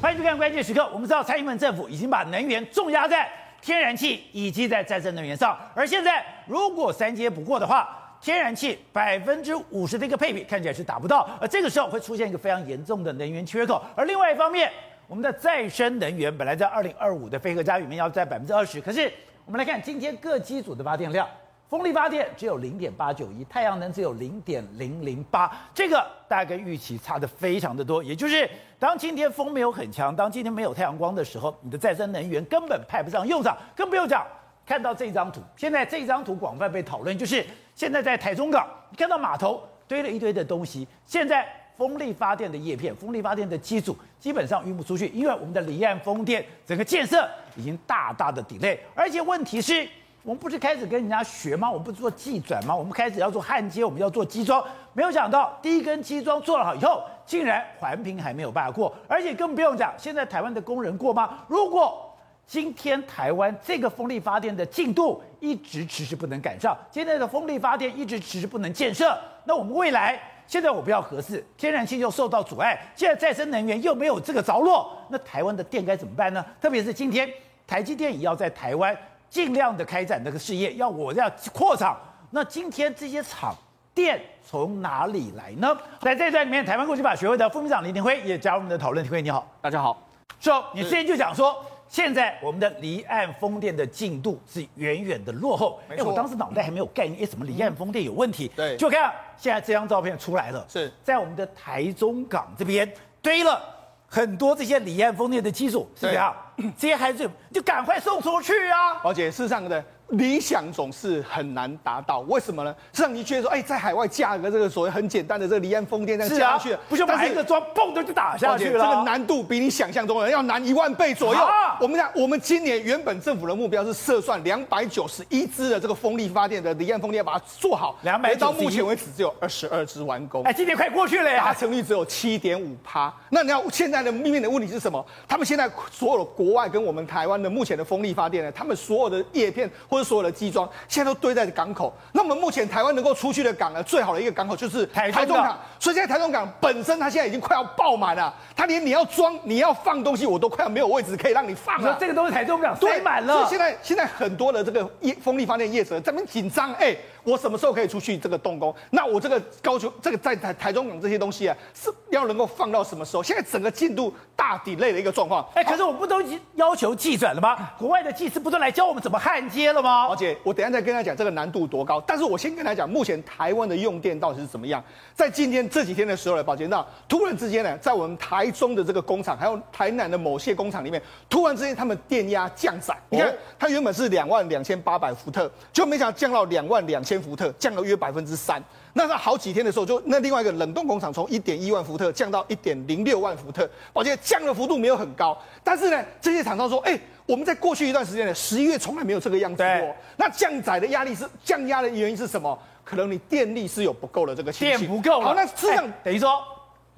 欢迎收看关键时刻。我们知道蔡英文政府已经把能源重压在天然气以及在再生能源上，而现在如果三阶不过的话，天然气百分之五十的一个配比看起来是达不到，而这个时候会出现一个非常严重的能源缺口。而另外一方面，我们的再生能源本来在二零二五的非核家里面要在百分之二十，可是我们来看今天各机组的发电量。风力发电只有零点八九一，太阳能只有零点零零八，这个大概跟预期差的非常的多。也就是当今天风没有很强，当今天没有太阳光的时候，你的再生能源根本派不上用场。更不用讲，看到这张图，现在这张图广泛被讨论，就是现在在台中港，你看到码头堆了一堆的东西，现在风力发电的叶片、风力发电的机组基本上运不出去，因为我们的离岸风电整个建设已经大大的 delay，而且问题是。我们不是开始跟人家学吗？我们不是做技转吗？我们开始要做焊接，我们要做机装。没有想到第一根机装做了好以后，竟然环评还没有办法过，而且更不用讲，现在台湾的工人过吗？如果今天台湾这个风力发电的进度一直迟迟不能赶上，现在的风力发电一直迟迟不能建设，那我们未来现在我不要核四，天然气又受到阻碍，现在再生能源又没有这个着落，那台湾的电该怎么办呢？特别是今天台积电也要在台湾。尽量的开展这个事业，要我要扩厂，那今天这些厂电从哪里来呢？在这一段里面，台湾国际法学会的副秘书长林廷辉也加入我们的讨论。廷辉你好，大家好。说你之前就讲说，现在我们的离岸风电的进度是远远的落后。哎，我当时脑袋还没有概念，哎，什么离岸风电有问题？对，就看现在这张照片出来了，是在我们的台中港这边堆了很多这些离岸风电的基础，是这样。这些孩子就赶快送出去啊！而且，事实上的。理想总是很难达到，为什么呢？是让你觉得说，哎，在海外架个这个所谓很简单的这个离岸风电这样架下去，不是买一个桩，嘣的就打下去了。这个难度比你想象中的要难一万倍左右。我们讲，我们今年原本政府的目标是设算两百九十一支的这个风力发电的离岸风电，把它做好。两百到目前为止只有二十二支完工。哎，今年快过去了呀，达成率只有七点五趴。那你要现在的命运的问题是什么？他们现在所有的国外跟我们台湾的目前的风力发电呢，他们所有的叶片或者所有的机装。现在都堆在港口。那我们目前台湾能够出去的港呢，最好的一个港口就是台中港。所以现在台中港本身它现在已经快要爆满了，它连你要装、你要放东西，我都快要没有位置可以让你放了。这个都是台中港堆满了。所以现在现在很多的这个业风力发电业者在那紧张，哎。我什么时候可以出去这个动工？那我这个高雄这个在台台中港这些东西啊，是要能够放到什么时候？现在整个进度大 delay 的一个状况。哎，可是我们不都已经要求技转了吗？国外的技师不都来教我们怎么焊接了吗？而且我等一下再跟他讲这个难度多高。但是我先跟他讲，目前台湾的用电到底是怎么样？在今天这几天的时候呢，宝杰那突然之间呢，在我们台中的这个工厂，还有台南的某些工厂里面，突然之间他们电压降载。你看，它原本是两万两千八百伏特，就没想到降到两万两千伏特，降了约百分之三。那在好几天的时候，就那另外一个冷冻工厂从一点一万伏特降到一点零六万伏特，而且降的幅度没有很高。但是呢，这些厂商说，哎、欸，我们在过去一段时间呢，十一月从来没有这个样子过。那降载的压力是降压的原因是什么？可能你电力是有不够的这个情况，电不够。好，那实际上等于说。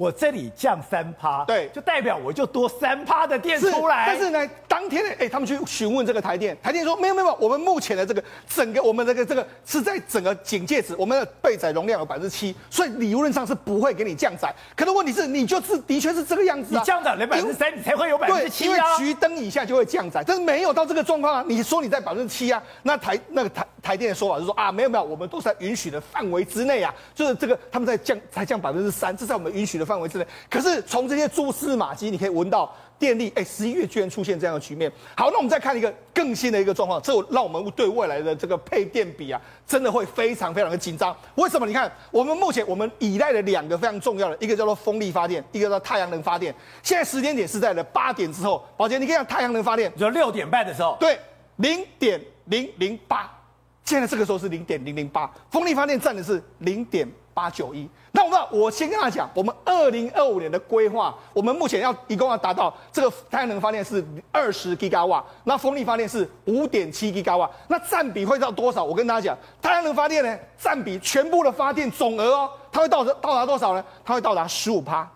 我这里降三趴，对，就代表我就多三趴的电出来。但是呢，当天呢，哎，他们去询问这个台电，台电说没有没有，我们目前的这个整个我们这个这个是在整个警戒值，我们的备载容量有百分之七，所以理论上是不会给你降载。可是问题是，你就是的确是这个样子啊，你降载了百分之三，你才会有百分之七啊。因为橘灯以下就会降载，但是没有到这个状况啊。你说你在百分之七啊，那台那个台台电的说法是说啊，没有没有，我们都是在允许的范围之内啊，就是这个他们在降才降百分之三，这在我们允许的范围之内。可是。从这些蛛丝马迹，你可以闻到电力。哎，十一月居然出现这样的局面。好，那我们再看一个更新的一个状况，这让我们对未来的这个配电比啊，真的会非常非常的紧张。为什么？你看，我们目前我们依赖的两个非常重要的，一个叫做风力发电，一个叫太阳能发电。现在时间点是在了八点之后。宝杰，你可以看太阳能发电，就六点半的时候，对，零点零零八。现在这个时候是零点零零八，风力发电占的是零点八九一。那我们我先跟他讲，我们二零二五年的规划，我们目前要一共要达到这个太阳能发电是二十吉瓦，那风力发电是五点七吉瓦，那占比会到多少？我跟大家讲，太阳能发电呢，占比全部的发电总额哦，它会到到达多少呢？它会到达十五趴。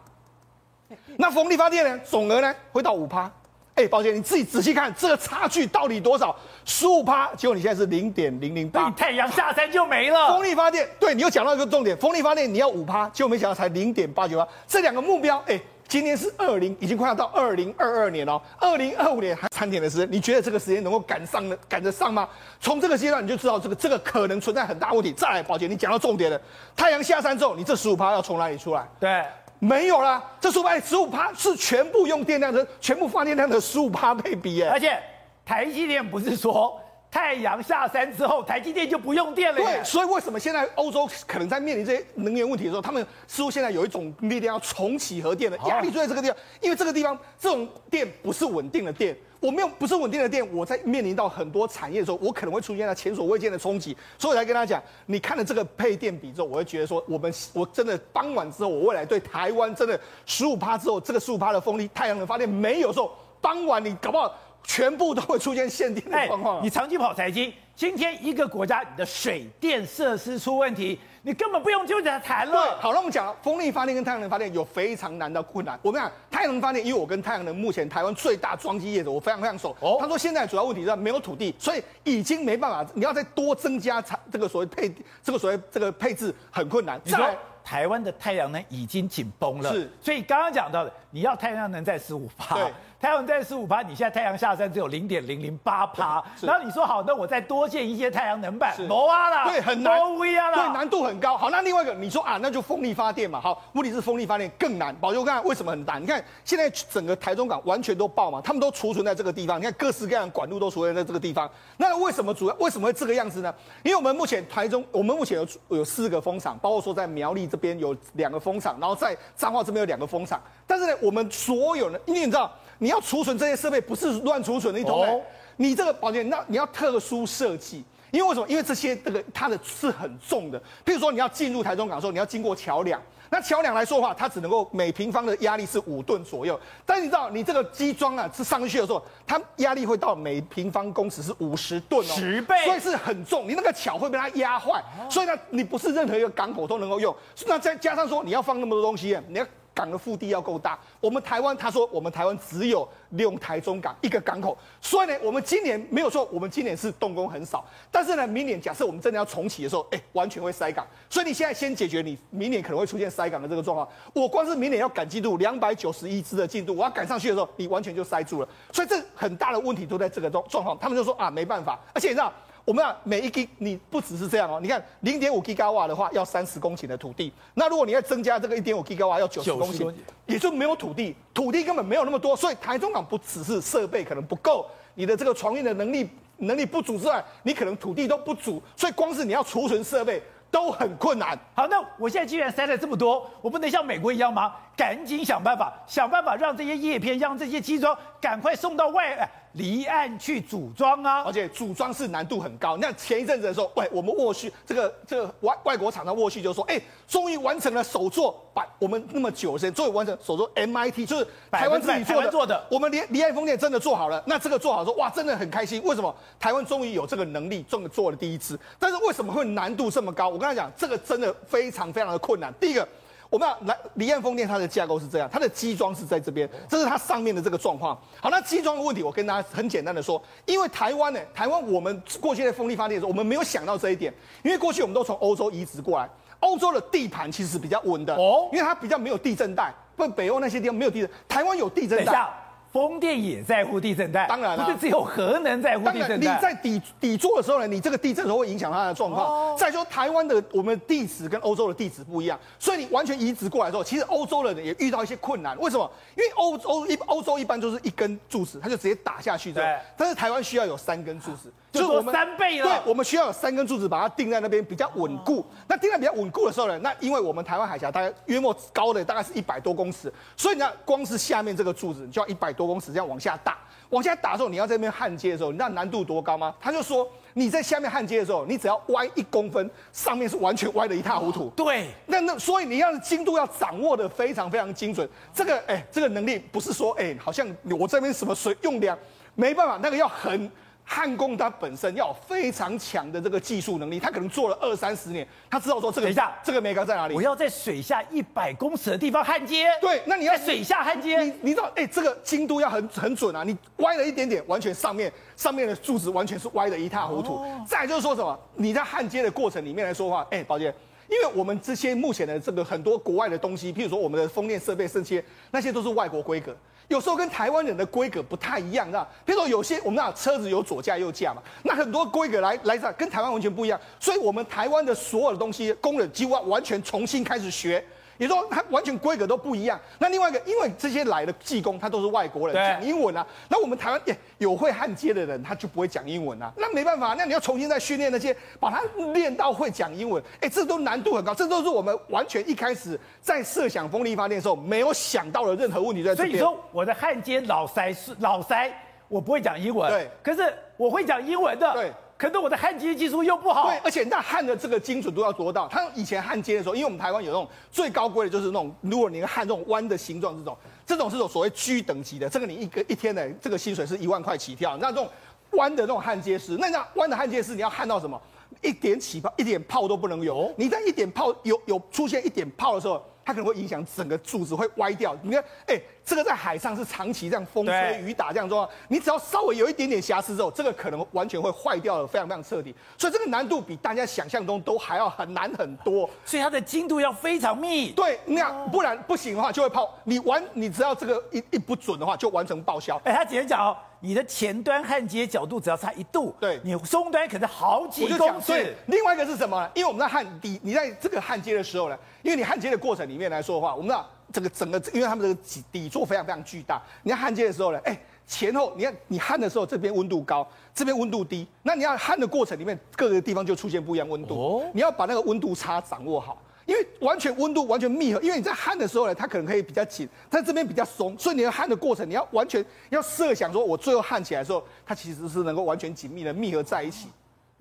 那风力发电呢，总额呢会到五趴。哎，宝杰，你自己仔细看这个差距到底多少？十五趴，结果你现在是零点零零八，太阳下山就没了。风力发电，对，你又讲到一个重点，风力发电你要五趴，结果没想到才零点八九八，这两个目标，哎，今天是二零，已经快要到二零二二年了，二零二五年还三年的时间，你觉得这个时间能够赶上呢？赶得上吗？从这个阶段你就知道这个这个可能存在很大问题。再来，宝姐，你讲到重点了，太阳下山之后，你这十五趴要从哪里出来？对，没有啦，这说白了十五趴是全部用电量的，全部发电量的十五趴配比耶。而且台积电不是说。太阳下山之后，台积电就不用电了。对，所以为什么现在欧洲可能在面临这些能源问题的时候，他们似乎现在有一种力量要重启核电的压力就在这个地方，因为这个地方这种电不是稳定的电，我没有不是稳定的电，我在面临到很多产业的时候，我可能会出现了前所未见的冲击，所以我才跟他讲，你看了这个配电比之后，我会觉得说，我们我真的傍晚之后，我未来对台湾真的十五趴之后，这个十五趴的风力太阳能发电没有时候，傍晚你搞不好。全部都会出现限电的状况、啊。你长期跑财经，今天一个国家你的水电设施出问题，你根本不用就在谈了。对，好，那我们讲风力发电跟太阳能发电有非常难的困难。我们讲太阳能发电，因为我跟太阳能目前台湾最大装机业者，我非常非常熟。哦，他说现在主要问题是没有土地，所以已经没办法，你要再多增加产这个所谓配这个所谓这个配置很困难。你说台湾的太阳能已经紧绷了，是，所以刚刚讲到的，你要太阳能在十五趴。对。太阳在十五趴，你现在太阳下山只有零点零零八趴，然后你说好，那我再多建一些太阳能板，挪啊啦，对，很难，对，难度很高。好，那另外一个，你说啊，那就风力发电嘛。好，问题是风力发电更难。宝杰，我看为什么很难？你看现在整个台中港完全都爆嘛，他们都储存在这个地方。你看各式各样的管路都储存在这个地方。那为什么主要为什么会这个样子呢？因为我们目前台中，我们目前有有四个风场，包括说在苗栗这边有两个风场，然后在彰化这边有两个风场。但是呢，我们所有人，因为你知道。你要储存这些设备不是乱储存的，你懂没？你这个保险，那你要特殊设计，因为为什么？因为这些这个它的是很重的。譬如说你要进入台中港的时候，你要经过桥梁，那桥梁来说的话，它只能够每平方的压力是五吨左右。但你知道，你这个机装啊，是上去的时候，它压力会到每平方公尺是五十吨哦，十倍，所以是很重。你那个桥会被它压坏，所以呢，你不是任何一个港口都能够用。那再加上说，你要放那么多东西，你要。港的腹地要够大，我们台湾他说我们台湾只有利用台中港一个港口，所以呢，我们今年没有说我们今年是动工很少，但是呢，明年假设我们真的要重启的时候，哎，完全会塞港，所以你现在先解决你明年可能会出现塞港的这个状况。我光是明年要赶进度两百九十一支的进度，我要赶上去的时候，你完全就塞住了，所以这很大的问题都在这个状状况，他们就说啊没办法，而且你知道。我们啊，每一 G 你不只是这样哦，你看零点五 G 瓦的话要三十公顷的土地，那如果你要增加这个一点五 G 瓦要九十公顷，也就没有土地，土地根本没有那么多，所以台中港不只是设备可能不够，你的这个船运的能力能力不足之外，你可能土地都不足，所以光是你要储存设备都很困难。好，那我现在既然塞了这么多，我不能像美国一样吗？赶紧想办法，想办法让这些叶片，让这些机装赶快送到外。哎离岸去组装啊，而且组装是难度很高。那前一阵子的时候，喂，我们沃旭这个这个外外国厂商沃旭就说，哎，终于完成了首座，把我们那么久的时间，终于完成首座 MIT，就是台湾自己做的。做的我们离离岸风电真的做好了。那这个做好说，哇，真的很开心。为什么？台湾终于有这个能力，终于做了第一支。但是为什么会难度这么高？我跟他讲，这个真的非常非常的困难。第一个。我们要来离岸风电，它的架构是这样，它的机装是在这边，这是它上面的这个状况。好，那机装的问题，我跟大家很简单的说，因为台湾呢，台湾我们过去的风力发电的时候，我们没有想到这一点，因为过去我们都从欧洲移植过来，欧洲的地盘其实是比较稳的哦，因为它比较没有地震带，不，北欧那些地方没有地震，台湾有地震带。风电也在乎地震带，当然了，不是只有核能在乎地震带。你在底底座的时候呢，你这个地震的时候会影响它的状况。哦、再说台湾的我们地址跟欧洲的地址不一样，所以你完全移植过来之后，其实欧洲人也遇到一些困难。为什么？因为欧洲一欧洲一般就是一根柱子，它就直接打下去这样。对。但是台湾需要有三根柱子。就是我们三倍了，对，我们需要有三根柱子把它钉在那边比较稳固。那钉在比较稳固的时候呢，那因为我们台湾海峡大概约莫高的大概是一百多公尺，所以你看光是下面这个柱子，你就要一百多公尺这样往下打，往下打的时候，你要在那边焊接的时候，你知道难度多高吗？他就说你在下面焊接的时候，你只要歪一公分，上面是完全歪的一塌糊涂。对，那那所以你要精度要掌握的非常非常精准。这个哎，这个能力不是说哎，好像我这边什么水用量，没办法，那个要很。焊工他本身要有非常强的这个技术能力，他可能做了二三十年，他知道说这个等一下这个眉角在哪里。我要在水下一百公尺的地方焊接。对，那你要在水下焊接，你你知道，哎、欸，这个精度要很很准啊！你歪了一点点，完全上面上面的柱子完全是歪的一塌糊涂。哦、再就是说什么，你在焊接的过程里面来说的话，哎、欸，宝杰，因为我们这些目前的这个很多国外的东西，譬如说我们的风电设备、这些那些都是外国规格，有时候跟台湾人的规格不太一样，知道？比如说有些我们那车子有左驾右驾嘛，那很多规格来来讲跟台湾完全不一样，所以我们台湾的所有的东西，工人几乎要完全重新开始学。也说它完全规格都不一样。那另外一个，因为这些来的技工他都是外国人，讲英文啊。那我们台湾也有会焊接的人，他就不会讲英文啊。那没办法，那你要重新再训练那些，把他练到会讲英文。哎，这都难度很高，这都是我们完全一开始在设想风力发电的时候没有想到的任何问题在。所以你说我的焊接老塞是老塞，我不会讲英文。对，可是我会讲英文的。对。可是我的焊接技术又不好，对，而且那焊的这个精准度要多到。他以前焊接的时候，因为我们台湾有那种最高规的，就是那种如果你焊这种弯的形状，这种这种是种所谓 G 等级的，这个你一个一天的这个薪水是一万块起跳。那这种弯的那种焊接师，那那弯的焊接师你要焊到什么？一点起泡，一点泡都不能有。你在一点泡有有出现一点泡的时候。它可能会影响整个柱子会歪掉。你看，哎、这个在海上是长期这样风吹雨打这样做，你只要稍微有一点点瑕疵之后，这个可能完全会坏掉的，非常非常彻底。所以这个难度比大家想象中都还要很难很多。所以它的精度要非常密。对，那样不然不行的话就会泡。你完，你只要这个一一不准的话，就完成报销。哎、欸，他直接讲哦，你的前端焊接角度只要差一度，对，你终端可能好几公尺。对，另外一个是什么呢？因为我们在焊底，你在这个焊接的时候呢。因为你焊接的过程里面来说的话，我们知道这个整个，因为他们这个底底座非常非常巨大，你要焊接的时候呢，哎，前后你看你焊的时候这边温度高，这边温度低，那你要焊的过程里面各个地方就出现不一样温度，哦，你要把那个温度差掌握好，因为完全温度完全密合，因为你在焊的时候呢，它可能可以比较紧，但这边比较松，所以你要焊的过程你要完全要设想说，我最后焊起来的时候，它其实是能够完全紧密的密合在一起。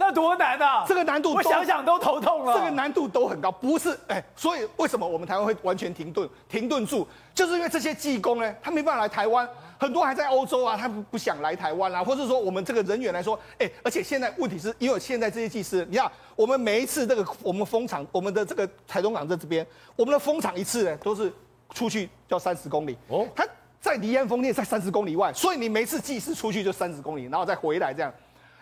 那多难啊！这个难度，我想想都头痛了。这个难度都很高，不是哎，所以为什么我们台湾会完全停顿、停顿住？就是因为这些技工呢，他没办法来台湾，很多还在欧洲啊，他不不想来台湾啊，或者说我们这个人员来说，哎，而且现在问题是因为现在这些技师，你看我们每一次这个我们风场，我们的这个台东港在这边，我们的风场一次呢都是出去要三十公里哦，他在离岸风电在三十公里外，所以你每次技师出去就三十公里，然后再回来这样。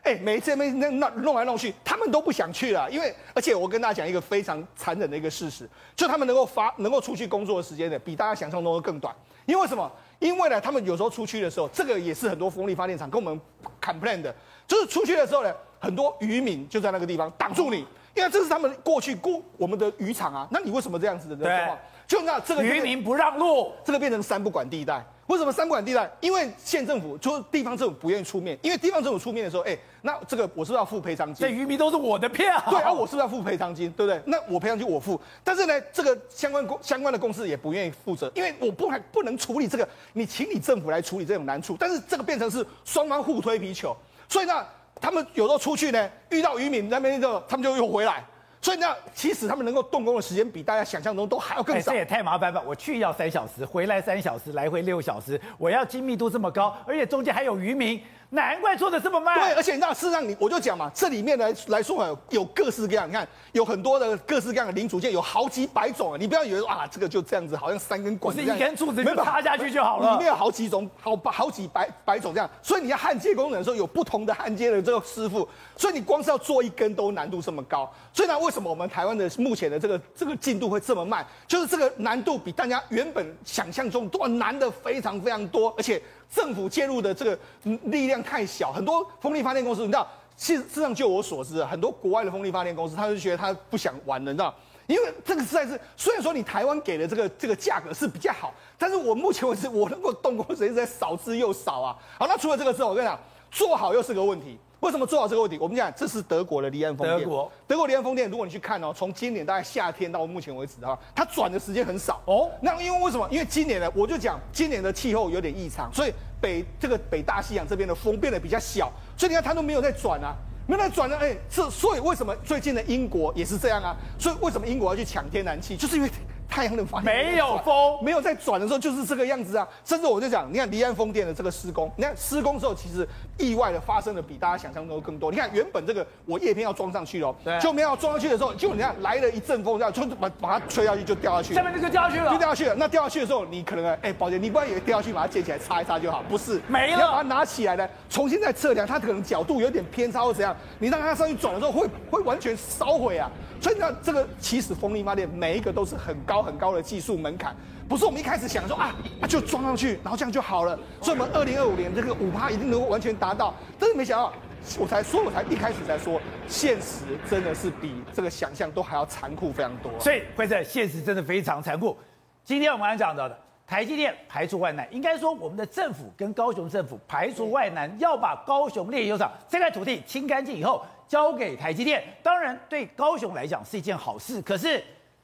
哎，每一次那那弄来弄去，他们都不想去了，因为而且我跟大家讲一个非常残忍的一个事实，就他们能够发能够出去工作的时间呢，比大家想象中的更短。因为什么？因为呢，他们有时候出去的时候，这个也是很多风力发电厂跟我们 complain 的，就是出去的时候呢，很多渔民就在那个地方挡住你，因为这是他们过去过我们的渔场啊，那你为什么这样子的情况？就那这个渔民不让路，这个变成三不管地带。为什么三不管地带？因为县政府就是地方政府不愿意出面，因为地方政府出面的时候，哎，那这个我是不是要付赔偿金？这渔民都是我的票。对啊，我是不是要付赔偿金？对不对？那我赔偿金我付，但是呢，这个相关公相关的公司也不愿意负责，因为我不还不能处理这个，你请你政府来处理这种难处，但是这个变成是双方互推皮球，所以呢，他们有时候出去呢，遇到渔民那边就他们就又回来。所以呢，其实他们能够动工的时间比大家想象中都还要更少。这也太麻烦吧？我去要三小时，回来三小时，来回六小时，我要精密度这么高，而且中间还有渔民。难怪做的这么慢。对，而且你知道，事实上你我就讲嘛，这里面来来说啊，有各式各样，你看有很多的各式各样的零组件，有好几百种啊。你不要以为说啊，这个就这样子，好像三根管子，是一根柱子就插下去就好了。里面有好几种，好好几百百种这样。所以你要焊接工人的时候，有不同的焊接的这个师傅，所以你光是要做一根都难度这么高。所以呢，为什么我们台湾的目前的这个这个进度会这么慢？就是这个难度比大家原本想象中都要难的非常非常多，而且。政府介入的这个力量太小，很多风力发电公司，你知道，事实上就我所知，很多国外的风力发电公司，他就觉得他不想玩了，你知道，因为这个实在是，虽然说你台湾给的这个这个价格是比较好，但是我目前为止我能够动工时间在少之又少啊。好，那除了这个之后，我跟你讲，做好又是个问题。为什么做好这个问题？我们讲，这是德国的离岸风电。德国，德国离岸风电，如果你去看哦，从今年大概夏天到目前为止的话，它转的时间很少哦。那因为为什么？因为今年呢，我就讲今年的气候有点异常，所以北这个北大西洋这边的风变得比较小，所以你看它都没有在转啊，没有在转呢。哎，这所以为什么最近的英国也是这样啊？所以为什么英国要去抢天然气？就是因为。太阳能发电没有风，没有在转的时候就是这个样子啊。甚至我就讲，你看离岸风电的这个施工，你看施工之后其实意外的发生的比大家想象中更多。你看原本这个我叶片要装上去了，对，就没有装上去的时候，就你看来了一阵风，这样就把把它吹下去就掉下去，下面就掉下去了，就掉下去了。那掉下去的时候，你可能哎，宝杰，你不要以为掉下去把它捡起来擦一擦就好，不是，没了，你要把它拿起来呢，重新再测量，它可能角度有点偏差或怎样，你让它上去转的时候会会完全烧毁啊。所以呢，这个其实风力发电每一个都是很高很高的技术门槛，不是我们一开始想说啊，啊就装上去，然后这样就好了。所以我们二零二五年这个五趴一定能够完全达到，真的没想到，我才说，我才一开始才说，现实真的是比这个想象都还要残酷非常多。所以，辉胜，现实真的非常残酷。今天我们来讲到的，台积电排除万难，应该说我们的政府跟高雄政府排除万难，要把高雄炼油厂这块土地清干净以后。交给台积电，当然对高雄来讲是一件好事。可是，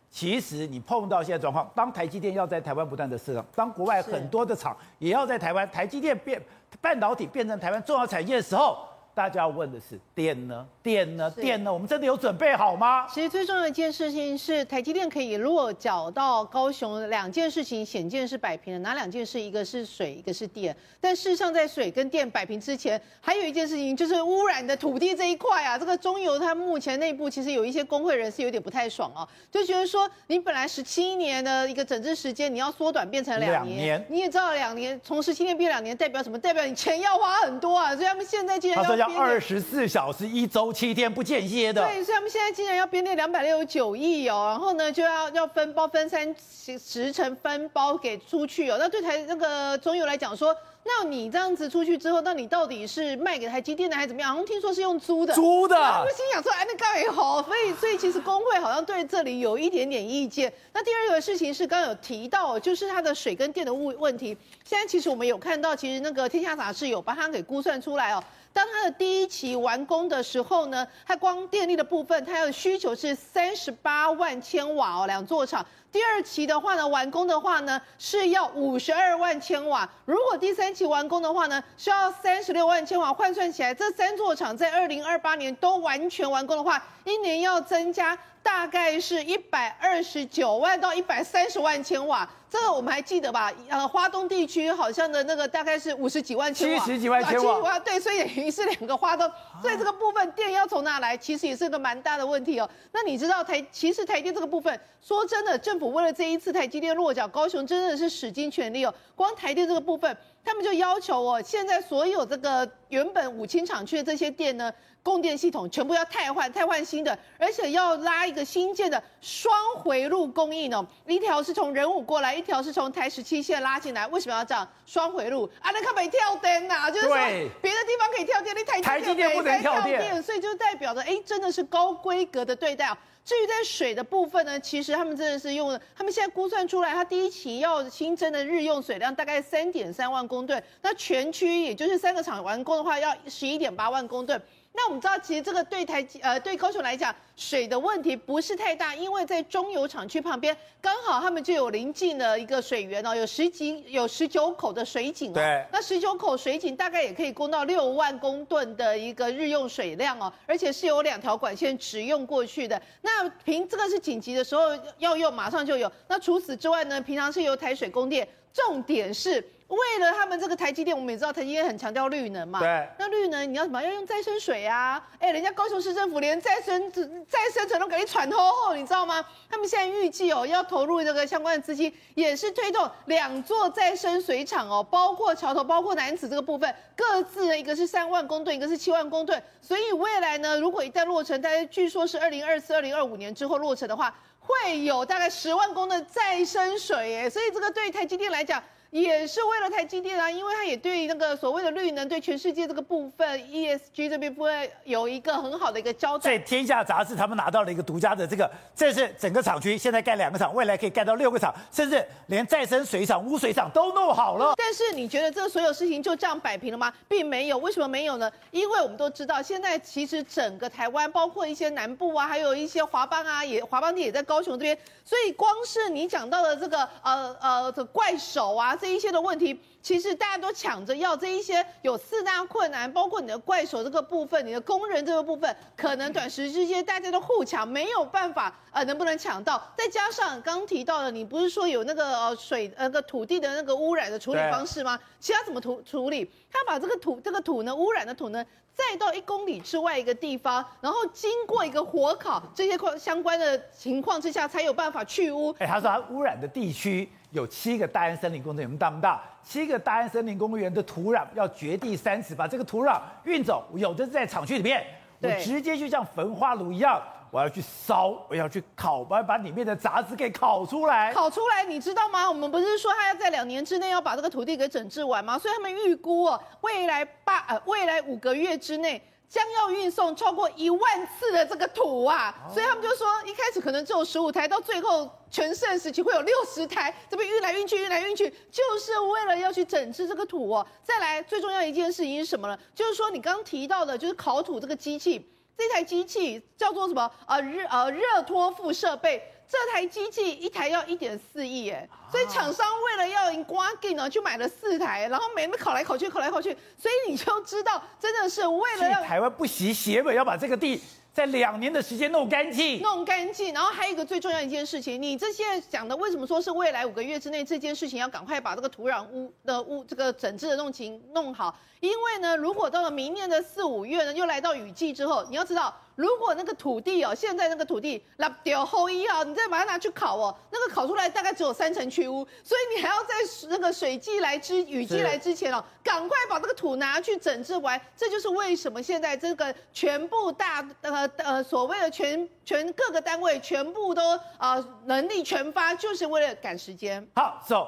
其实你碰到现在状况，当台积电要在台湾不断的市场，当国外很多的厂也要在台湾，台积电变半导体变成台湾重要产业的时候。大家要问的是电呢？电呢？电呢？我们真的有准备好吗？其实最重要的一件事情是，台积电可以落脚到高雄，两件事情显见是摆平了。哪两件事？一个是水，一个是电。但事实上，在水跟电摆平之前，还有一件事情就是污染的土地这一块啊。这个中油它目前内部其实有一些工会人士有点不太爽啊，就觉得说，你本来十七年的一个整治时间，你要缩短变成两年。年你也知道，两年从十七年变两年，代表什么？代表你钱要花很多啊。所以他们现在既然要二十四小时，一周七天不间歇的。对，所以他们现在竟然要编列两百六十九亿哦，然后呢就要要分包分三十成分包给出去哦。那对台那个中油来讲说，那你这样子出去之后，那你到底是卖给台积电的还是怎么样？好像听说是用租的。租的。他们心想说，哎，那刚也好。所以所以其实工会好像对这里有一点点意见。那第二个事情是刚刚有提到，就是它的水跟电的问问题。现在其实我们有看到，其实那个天下杂志有把它给估算出来哦。当它的第一期完工的时候呢，它光电力的部分，它要需求是三十八万千瓦哦，两座厂。第二期的话呢，完工的话呢，是要五十二万千瓦。如果第三期完工的话呢，需要三十六万千瓦。换算起来，这三座厂在二零二八年都完全完工的话，一年要增加大概是一百二十九万到一百三十万千瓦。这个我们还记得吧？呃，花东地区好像的那个大概是五十几万千瓦，七十几万千瓦，七十万，对，所以等于是两个花东，所以这个部分电要从哪来，其实也是个蛮大的问题哦。那你知道台，其实台电这个部分，说真的，政府为了这一次台积电落脚高雄，真的是使尽全力哦。光台电这个部分，他们就要求哦，现在所有这个原本五轻厂区的这些店呢。供电系统全部要汰换，汰换新的，而且要拉一个新建的双回路供应哦，一条是从仁武过来，一条是从台十七线拉进来。为什么要这样双回路？啊，那可没跳电呐，就是说别的地方可以跳电，你台台积电不能跳电，所以就代表着哎，真的是高规格的对待哦。至于在水的部分呢，其实他们真的是用了，他们现在估算出来，它第一期要新增的日用水量大概三点三万公吨，那全区也就是三个厂完工的话，要十一点八万公吨。那我们知道，其实这个对台呃对高雄来讲，水的问题不是太大，因为在中油厂区旁边，刚好他们就有临近的一个水源哦，有十几有十九口的水井哦。对。那十九口水井大概也可以供到六万公吨的一个日用水量哦，而且是有两条管线直用过去的。那平这个是紧急的时候要用，马上就有。那除此之外呢，平常是由台水供电，重点是。为了他们这个台积电，我们也知道台积电很强调绿能嘛。对。那绿能你要什么？要用再生水啊！哎，人家高雄市政府连再生再生水都给你喘透后，你知道吗？他们现在预计哦，要投入这个相关的资金，也是推动两座再生水厂哦，包括桥头，包括楠梓这个部分，各自的一个是三万公吨，一个是七万公吨。所以未来呢，如果一旦落成，大家据说是二零二四、二零二五年之后落成的话，会有大概十万公的再生水耶，所以这个对台积电来讲。也是为了台积电啊，因为它也对那个所谓的绿能，对全世界这个部分 ESG 这边部分有一个很好的一个交代。所以天下杂志他们拿到了一个独家的这个，这是整个厂区现在盖两个厂，未来可以盖到六个厂，甚至连再生水厂、污水厂都弄好了。但是你觉得这所有事情就这样摆平了吗？并没有，为什么没有呢？因为我们都知道，现在其实整个台湾，包括一些南部啊，还有一些华邦啊，也华邦地也在高雄这边，所以光是你讲到的这个呃呃的怪手啊。这一些的问题，其实大家都抢着要这一些有四大困难，包括你的怪手这个部分，你的工人这个部分，可能短时之间大家都互抢，没有办法呃能不能抢到？再加上刚提到的，你不是说有那个呃水那个土地的那个污染的处理方式吗？其他怎么处处理？他把这个土这个土呢污染的土呢？再到一公里之外一个地方，然后经过一个火烤，这些相关的情况之下，才有办法去污。哎，他说他污染的地区有七个大安森林公园，大不大？七个大安森林公园的土壤要掘地三尺，把这个土壤运走，有的是在厂区里面，我直接就像焚化炉一样。我要去烧，我要去烤，我要把里面的杂质给烤出来。烤出来，你知道吗？我们不是说他要在两年之内要把这个土地给整治完吗？所以他们预估哦，未来八呃未来五个月之内将要运送超过一万次的这个土啊。所以他们就说，一开始可能只有十五台，到最后全盛时期会有六十台，这边运来运去，运来运去，就是为了要去整治这个土哦。再来，最重要一件事情是什么呢？就是说你刚提到的，就是烤土这个机器。这台机器叫做什么？呃热呃热托付设备，这台机器一台要一点四亿耶，所以厂商为了要赢刮劲呢，就买了四台，然后每天烤来考去，考来考去，所以你就知道，真的是为了要台湾不惜血本要把这个地。在两年的时间弄干净，弄干净，然后还有一个最重要一件事情，你这些讲的为什么说是未来五个月之内这件事情要赶快把这个土壤污的污这个整治的弄清弄好，因为呢，如果到了明年的四五月呢，又来到雨季之后，你要知道。如果那个土地哦，现在那个土地那掉后一号，你再把它拿去烤哦，那个烤出来大概只有三成去污，所以你还要在那个水季来之雨季来之前哦，赶快把这个土拿去整治完。这就是为什么现在这个全部大呃呃所谓的全全各个单位全部都啊、呃、能力全发，就是为了赶时间。好，走，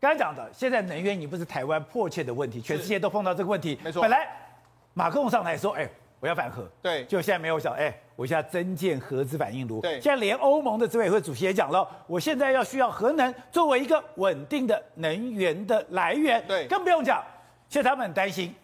刚才讲的，现在能源已不是台湾迫切的问题，全世界都碰到这个问题。没错，本来马克龙上台说，哎。我要反核，对，就现在没有想，哎，我现在增建核子反应炉，对，现在连欧盟的执委会主席也讲了，我现在要需要核能作为一个稳定的能源的来源，对，更不用讲，现在他们很担心。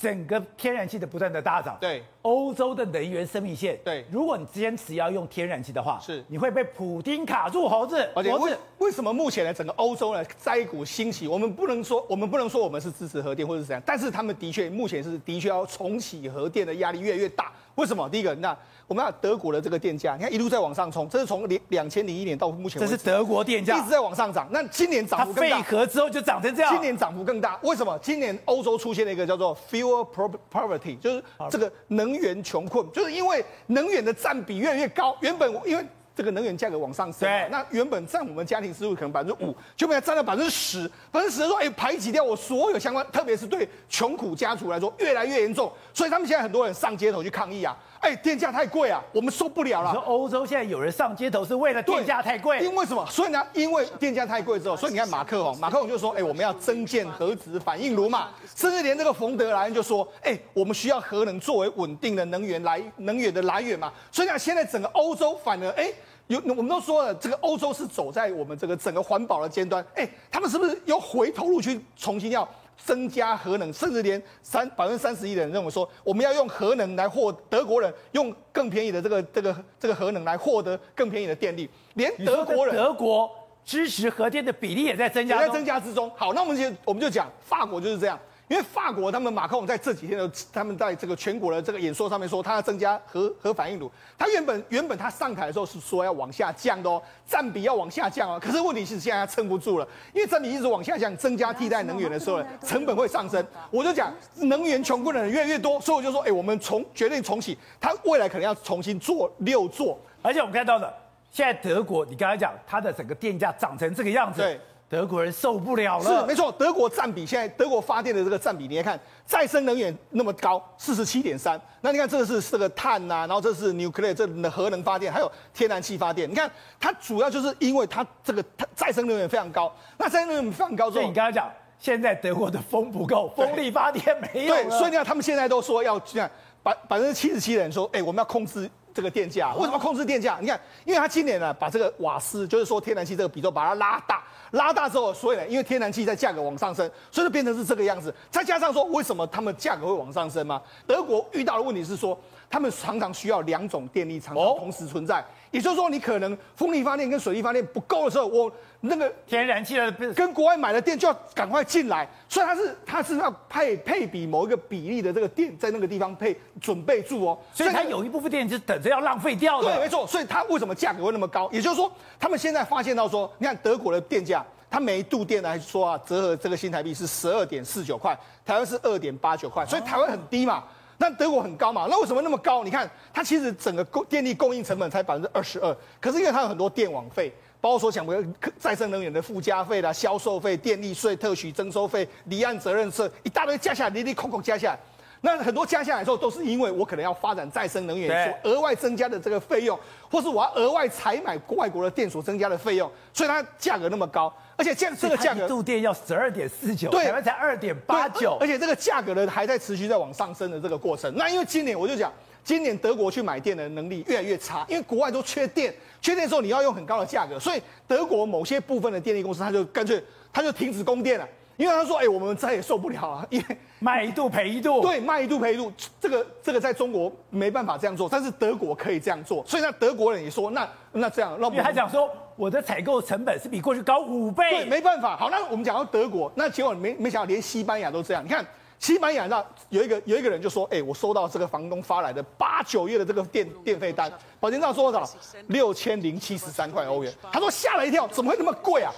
整个天然气的不断的大涨，对欧洲的能源生命线，对，如果你坚持要用天然气的话，是你会被普丁卡住猴子。而且为为什么目前呢，整个欧洲呢在一股兴起？我们不能说我们不能说我们是支持核电或者是怎样，但是他们的确目前是的确要重启核电的压力越来越大。为什么？第一个，那我们看德国的这个电价，你看一路在往上冲，这是从两两千零一年到目前，这是德国电价一直在往上涨。那今年涨幅更大，它废核之后就涨成这样。今年涨幅更大，为什么？今年欧洲出现了一个叫做 fuel poverty，就是这个能源穷困，就是因为能源的占比越来越高。原本因为这个能源价格往上升，那原本占我们家庭收入可能百分之五，就变成占了百分之十，百分之十说，哎，排挤掉我所有相关，特别是对穷苦家族来说越来越严重，所以他们现在很多人上街头去抗议啊。哎，电价太贵啊，我们受不了了。你说欧洲现在有人上街头是为了电价太贵？因为什么？所以呢，因为电价太贵之后，所以你看马克龙，马克龙就说，哎，我们要增建核子反应炉嘛，甚至连这个冯德莱恩就说，哎，我们需要核能作为稳定的能源来能源的来源嘛。所以呢，现在整个欧洲反而，哎，有我们都说了，这个欧洲是走在我们这个整个环保的尖端，哎，他们是不是又回头路去重新要？增加核能，甚至连三百分之三十一的人认为说，我们要用核能来获德国人用更便宜的这个这个这个核能来获得更便宜的电力，连德国人德国支持核电的比例也在增加，也在增加之中。好，那我们就我们就讲法国就是这样。因为法国他们马克龙在这几天的他们在这个全国的这个演说上面说，他要增加核核反应炉。他原本原本他上台的时候是说要往下降的哦，占比要往下降哦。可是问题是现在他撑不住了，因为占比一直往下降，增加替代能源的时候，成本会上升。我就讲能源穷困的人越来越多，所以我就说，哎，我们重决定重启，他未来可能要重新做六座。而且我们看到的，现在德国，你刚才讲它的整个电价涨成这个样子。对。德国人受不了了，是没错。德国占比现在德国发电的这个占比，你看再生能源那么高，四十七点三。那你看这个是这个碳呐、啊，然后这是 nuclear 这的核能发电，还有天然气发电。你看它主要就是因为它这个它再生能源非常高。那再生能源非常高之后，所以你刚才讲，现在德国的风不够，风力发电没有。对，所以你看他们现在都说要这样，百百分之七十七的人说，哎、欸，我们要控制。这个电价为什么控制电价？你看，因为他今年呢，把这个瓦斯，就是说天然气这个比重把它拉大，拉大之后，所以呢，因为天然气在价格往上升，所以就变成是这个样子。再加上说，为什么他们价格会往上升吗？德国遇到的问题是说，他们常常需要两种电力常常同时存在。也就是说，你可能风力发电跟水力发电不够的时候，我那个天然气的跟国外买的电就要赶快进来，所以它是它是要配配比某一个比例的这个电在那个地方配准备住哦，所以它有一部分电是等着要浪费掉的。对，没错，所以它为什么价格会那么高？也就是说，他们现在发现到说，你看德国的电价，它每一度电来说啊，折合这个新台币是十二点四九块，台湾是二点八九块，所以台湾很低嘛。那德国很高嘛？那为什么那么高？你看，它其实整个供电力供应成本才百分之二十二，可是因为它有很多电网费，包括说想不再生能源的附加费啦、销售费、电力税、特许征收费、离岸责任税，一大堆加下来，滴滴扣扣加下来。那很多加下来之后，都是因为我可能要发展再生能源所额外增加的这个费用，或是我要额外采买外国的电所增加的费用，所以它价格那么高。而且这这个价格，一度电要十二点四九，台湾才二点八九，而且这个价格呢还在持续在往上升的这个过程。那因为今年我就讲，今年德国去买电的能力越来越差，因为国外都缺电，缺电的时候你要用很高的价格，所以德国某些部分的电力公司他就干脆他就停止供电了。因为他说：“哎、欸，我们再也受不了啊，因为卖一度赔一度。对，卖一度赔一度，这个这个在中国没办法这样做，但是德国可以这样做。所以那德国人也说，那那这样，那我们他讲说，我的采购成本是比过去高五倍。对，没办法。好，那我们讲到德国，那结果没没想到连西班牙都这样。你看西班牙那有一个有一个人就说：，哎、欸，我收到这个房东发来的八九月的这个电电费单，保监账说多少？六千零七十三块欧元。他说吓了一跳，怎么会那么贵啊？”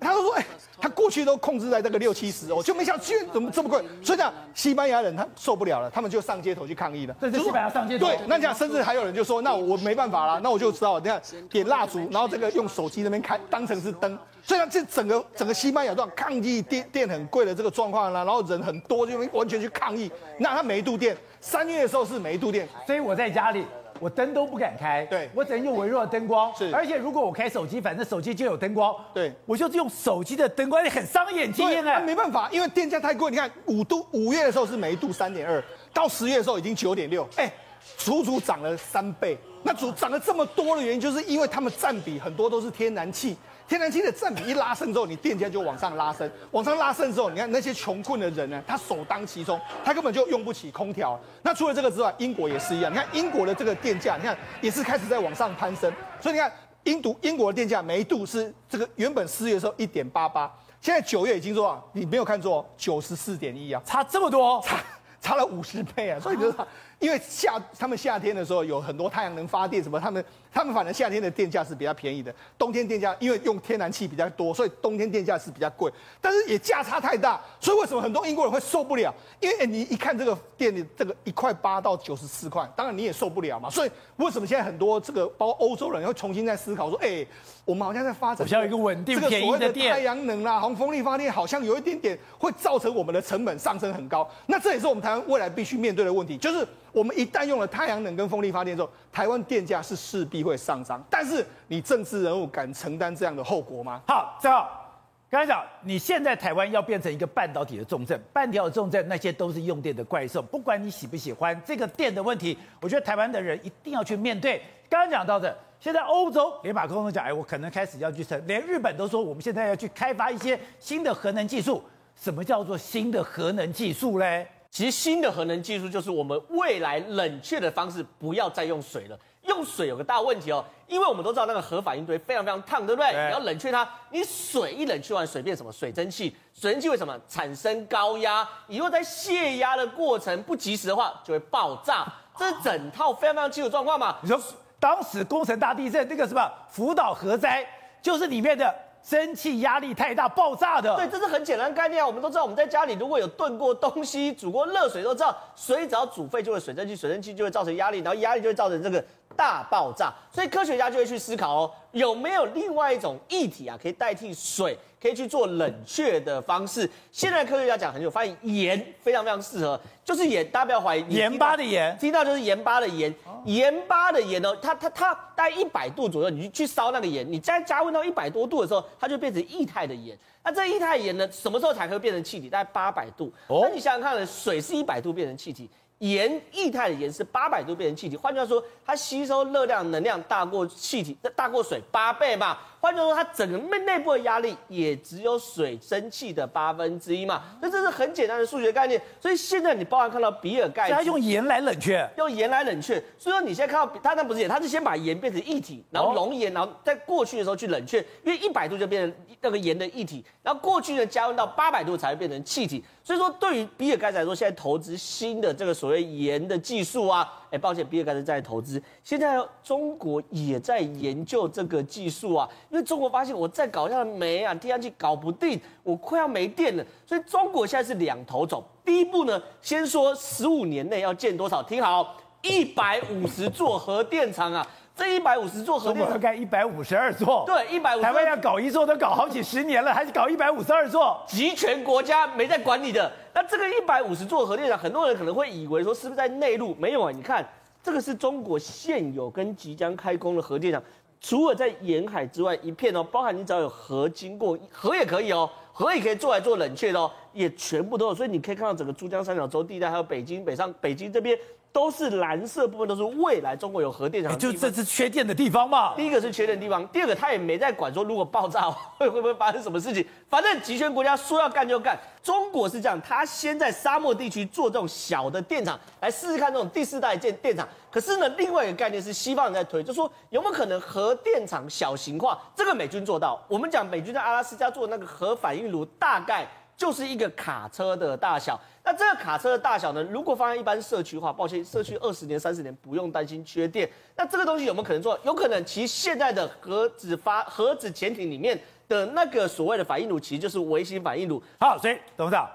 他就说：“哎、欸，他过去都控制在这个六七十，我就没想到居然怎么这么贵。所以讲，西班牙人他受不了了，他们就上街头去抗议了。这是西班牙上街头。对，那这样甚至还有人就说：那我没办法了，那我就知道，你看点蜡烛，然后这个用手机那边开当成是灯。所以呢，这整个整个西班牙段抗议电电很贵的这个状况啦，然后人很多，就完全去抗议。那他每一度电，三月的时候是每一度电，所以我在家里。”我灯都不敢开，对，我只能用微弱的灯光。是，而且如果我开手机，反正手机就有灯光。对，我就是用手机的灯光，很伤眼睛哎。没办法，因为电价太贵。你看五度五月的时候是每一度三点二，到十月的时候已经九点六，哎，足足涨了三倍。那足涨了这么多的原因，就是因为他们占比很多都是天然气。天然气的占比一拉升之后，你电价就往上拉升，往上拉升之后，你看那些穷困的人呢，他首当其冲，他根本就用不起空调。那除了这个之外，英国也是一样。你看英国的这个电价，你看也是开始在往上攀升。所以你看，印度英国的电价每一度是这个原本四月的时候一点八八，现在九月已经说你没有看错，九十四点一啊，差这么多，差差了五十倍啊。所以就是因为夏他们夏天的时候有很多太阳能发电什么，他们。他们反正夏天的电价是比较便宜的，冬天电价因为用天然气比较多，所以冬天电价是比较贵，但是也价差太大，所以为什么很多英国人会受不了？因为你一看这个电的这个一块八到九十四块，当然你也受不了嘛。所以为什么现在很多这个包括欧洲人会重新在思考说，哎，我们好像在发展需要一个稳定便宜的电，太阳能啦、红风力发电，好像有一点点会造成我们的成本上升很高。那这也是我们台湾未来必须面对的问题，就是我们一旦用了太阳能跟风力发电之后，台湾电价是势必会上涨，但是你政治人物敢承担这样的后果吗？好，正好，刚才讲，你现在台湾要变成一个半导体的重镇，半导体重镇那些都是用电的怪兽，不管你喜不喜欢这个电的问题，我觉得台湾的人一定要去面对。刚刚讲到的，现在欧洲连马克龙都讲，哎，我可能开始要去成，连日本都说我们现在要去开发一些新的核能技术。什么叫做新的核能技术嘞？其实新的核能技术就是我们未来冷却的方式，不要再用水了。用水有个大问题哦，因为我们都知道那个核反应堆非常非常烫，对不对？对。你要冷却它，你水一冷却完，水变什么？水蒸气。水蒸气为什么产生高压？以后在泄压的过程不及时的话，就会爆炸。这是整套非常非常基础状况嘛。你说当时工程大地震那个什么福岛核灾，就是里面的。蒸汽压力太大，爆炸的。对，这是很简单概念啊。我们都知道，我们在家里如果有炖过东西、煮过热水，都知道水只要煮沸就会水蒸气，水蒸气就会造成压力，然后压力就会造成这个大爆炸。所以科学家就会去思考哦，有没有另外一种液体啊，可以代替水？可以去做冷却的方式。现在科学家讲很久，发现盐非常非常适合，就是盐，大家不要怀疑，盐巴的盐，听到就是盐巴的盐，盐巴的盐哦，它它它大概一百度左右，你去烧那个盐，你再加温到一百多度的时候，它就变成液态的盐。那这液态盐呢，什么时候才可以变成气体？大概八百度。哦那你想想看，水是一百度变成气体。盐液态的盐是八百度变成气体，换句话说，它吸收热量能量大过气体，大过水八倍嘛。换句话说，它整个内内部的压力也只有水蒸气的八分之一嘛。那这是很简单的数学概念。所以现在你包含看到比尔盖茨，他用盐来冷却，用盐来冷却。所以说你现在看到它那不是盐，它是先把盐变成液体，然后熔岩，然后在过去的时候去冷却，因为一百度就变成那个盐的液体，然后过去呢加温到八百度才会变成气体。所以说，对于比尔盖茨来说，现在投资新的这个所谓盐的技术啊，哎，抱歉，比尔盖茨在投资。现在中国也在研究这个技术啊，因为中国发现我再搞下煤啊，天然气搞不定，我快要没电了。所以中国现在是两头走。第一步呢，先说十五年内要建多少？听好，一百五十座核电厂啊。这一百五十座核电厂，盖一百五十二座，对，一百五。台湾要搞一座都搞好几十年了，还是搞一百五十二座？集权国家没在管你的。那这个一百五十座核电厂，很多人可能会以为说是不是在内陆？没有啊，你看这个是中国现有跟即将开工的核电厂，除了在沿海之外，一片哦，包含你只要有核经过，核也可以哦，核也可以做来做冷却的哦，也全部都有。所以你可以看到整个珠江三角洲地带，还有北京北上北京这边。都是蓝色部分，都是未来中国有核电厂，就这是缺电的地方嘛。第一个是缺电的地方，第二个他也没在管说如果爆炸会 会不会发生什么事情。反正集权国家说要干就干。中国是这样，他先在沙漠地区做这种小的电厂，来试试看这种第四代建电厂。可是呢，另外一个概念是西方人在推，就说有没有可能核电厂小型化？这个美军做到。我们讲美军在阿拉斯加做那个核反应炉，大概就是一个卡车的大小。那这个卡车的大小呢？如果放在一般社区的话，抱歉，社区二十年、三十年不用担心缺电。那这个东西有没有可能做？有可能。其实现在的核子发核子潜艇里面的那个所谓的反应炉，其实就是微型反应炉。好，所以董事长，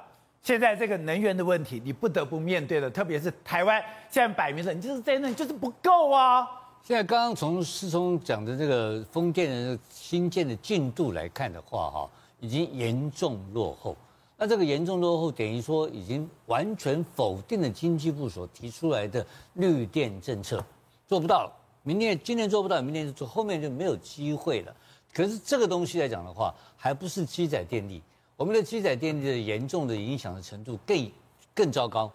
现在这个能源的问题，你不得不面对的，特别是台湾现在摆明了，你就是在那里就是不够啊。现在刚刚从思聪讲的这个风电的新建的进度来看的话，哈，已经严重落后。那这个严重落后，等于说已经完全否定了经济部所提出来的绿电政策，做不到了。明年、今年做不到，明年就做，后面就没有机会了。可是这个东西来讲的话，还不是机载电力，我们的机载电力的严重的影响的程度更更糟糕。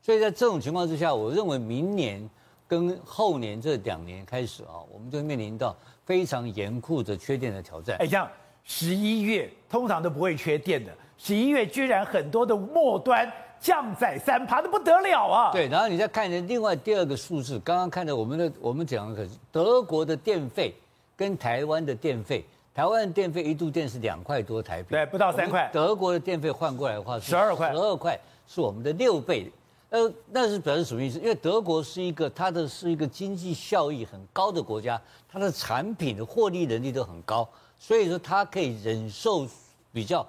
所以在这种情况之下，我认为明年跟后年这两年开始啊，我们就面临到非常严酷的缺电的挑战。哎，像十一月通常都不会缺电的。十一月居然很多的末端降载三趴，的不得了啊！对，然后你再看的另外第二个数字，刚刚看的我们的我们讲的可是德国的电费跟台湾的电费，台湾的电费一度电是两块多台币，对，不到三块。德国的电费换过来的话是十二块，十二块是我们的六倍。呃，那是表示什么意思？因为德国是一个它的是一个经济效益很高的国家，它的产品的获利能力都很高，所以说它可以忍受比较。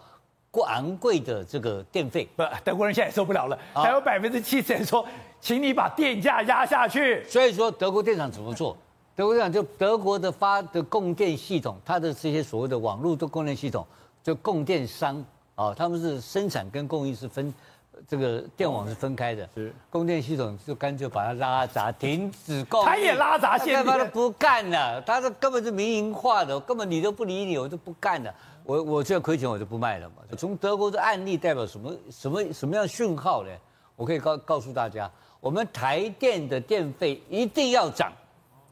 不昂贵的这个电费，不，德国人现在受不了了，还有百分之七十人说，请你把电价压下去。所以说，德国电厂怎么做？德国电厂就德国的发的供电系统，它的这些所谓的网络的供电系统，就供电商啊，他们是生产跟供应是分，这个电网是分开的，是供电系统就干脆把它拉闸，停止供。他也拉闸，现在都不干了，他是根本是民营化的，根本你都不理你，我就不干了。我我这亏钱我就不卖了嘛。从德国的案例代表什么什么什么样的讯号呢？我可以告告诉大家，我们台电的电费一定要涨，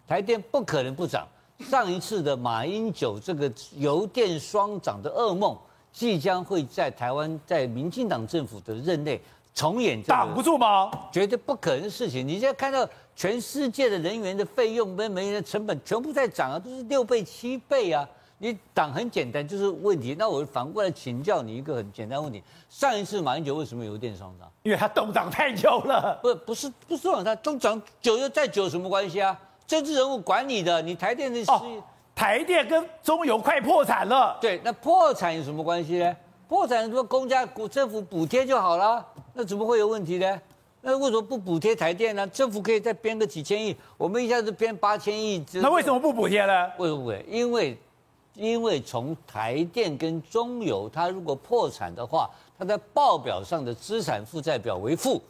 台电不可能不涨。上一次的马英九这个油电双涨的噩梦，即将会在台湾在民进党政府的任内重演。挡不住吗？绝对不可能的事情。你现在看到全世界的人员的费用跟人员的成本全部在涨啊，都是六倍七倍啊。你挡很简单，就是问题。那我反过来请教你一个很简单问题：上一次马英九为什么有电双涨？因为他动荡太久了。不，不是，不是冻涨，他冻涨久又再久有什么关系啊？政治人物管你的，你台电的事、哦，台电跟中油快破产了。对，那破产有什么关系呢？破产什么公家、政府补贴就好了，那怎么会有问题呢？那为什么不补贴台电呢？政府可以再编个几千亿，我们一下子编八千亿。那为什么不补贴呢？为什么不补？因为。因为从台电跟中油，它如果破产的话，它在报表上的资产负债表为负，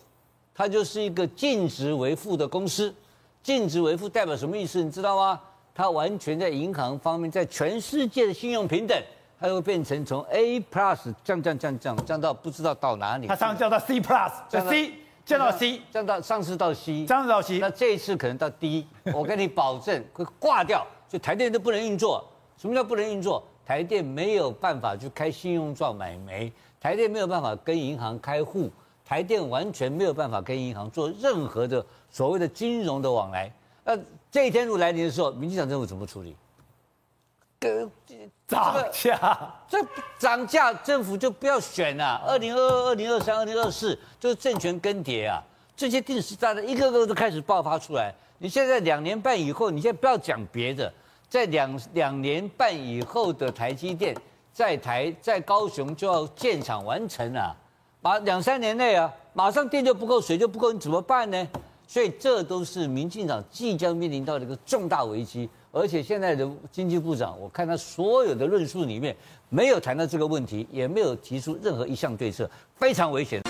它就是一个净值为负的公司。净值为负代表什么意思？你知道吗？它完全在银行方面，在全世界的信用平等，它会变成从 A plus 降降降降降到不知道到哪里。它上降到 C plus，降到 C，降到 C，降到上次到 C，上次到 C。那这一次可能到 D，我跟你保证会挂掉，就台电都不能运作。什么叫不能运作？台电没有办法去开信用状买煤，台电没有办法跟银行开户，台电完全没有办法跟银行做任何的所谓的金融的往来。那这一天如果来临的时候，民进党政府怎么处理？跟涨价，这涨价政府就不要选了。二零二二、二零二三、二零二四就是政权更迭啊，这些定时炸弹一个个都开始爆发出来。你现在两年半以后，你现在不要讲别的。在两两年半以后的台积电在台在高雄就要建厂完成了，马两三年内啊，马上电就不够，水就不够，你怎么办呢？所以这都是民进党即将面临到的一个重大危机。而且现在的经济部长，我看他所有的论述里面没有谈到这个问题，也没有提出任何一项对策，非常危险。